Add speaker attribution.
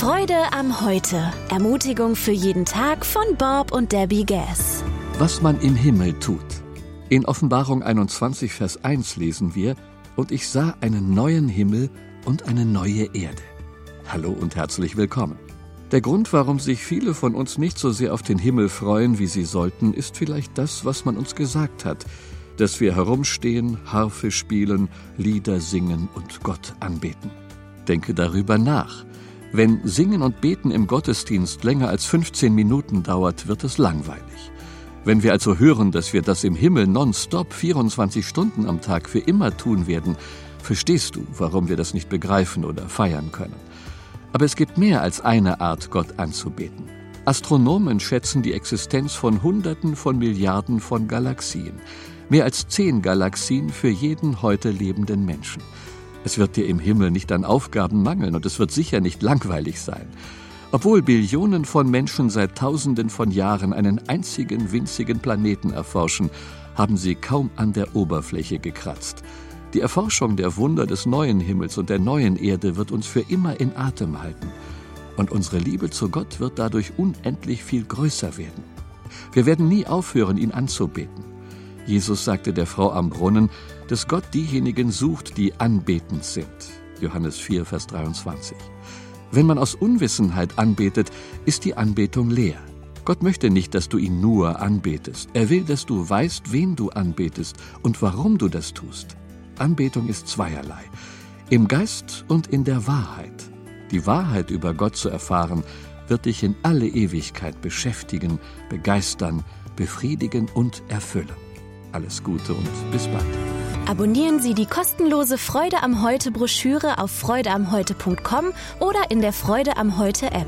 Speaker 1: Freude am Heute. Ermutigung für jeden Tag von Bob und Debbie Gass.
Speaker 2: Was man im Himmel tut. In Offenbarung 21, Vers 1 lesen wir, Und ich sah einen neuen Himmel und eine neue Erde. Hallo und herzlich willkommen. Der Grund, warum sich viele von uns nicht so sehr auf den Himmel freuen, wie sie sollten, ist vielleicht das, was man uns gesagt hat, dass wir herumstehen, Harfe spielen, Lieder singen und Gott anbeten. Denke darüber nach. Wenn Singen und Beten im Gottesdienst länger als 15 Minuten dauert, wird es langweilig. Wenn wir also hören, dass wir das im Himmel nonstop 24 Stunden am Tag für immer tun werden, verstehst du, warum wir das nicht begreifen oder feiern können. Aber es gibt mehr als eine Art, Gott anzubeten. Astronomen schätzen die Existenz von Hunderten von Milliarden von Galaxien. Mehr als zehn Galaxien für jeden heute lebenden Menschen. Es wird dir im Himmel nicht an Aufgaben mangeln und es wird sicher nicht langweilig sein. Obwohl Billionen von Menschen seit Tausenden von Jahren einen einzigen winzigen Planeten erforschen, haben sie kaum an der Oberfläche gekratzt. Die Erforschung der Wunder des neuen Himmels und der neuen Erde wird uns für immer in Atem halten. Und unsere Liebe zu Gott wird dadurch unendlich viel größer werden. Wir werden nie aufhören, ihn anzubeten. Jesus sagte der Frau am Brunnen, dass Gott diejenigen sucht, die anbetend sind. Johannes 4, Vers 23. Wenn man aus Unwissenheit anbetet, ist die Anbetung leer. Gott möchte nicht, dass du ihn nur anbetest. Er will, dass du weißt, wen du anbetest und warum du das tust. Anbetung ist zweierlei. Im Geist und in der Wahrheit. Die Wahrheit über Gott zu erfahren, wird dich in alle Ewigkeit beschäftigen, begeistern, befriedigen und erfüllen. Alles Gute und bis bald.
Speaker 1: Abonnieren Sie die kostenlose Freude am Heute Broschüre auf freudeamheute.com oder in der Freude am Heute App.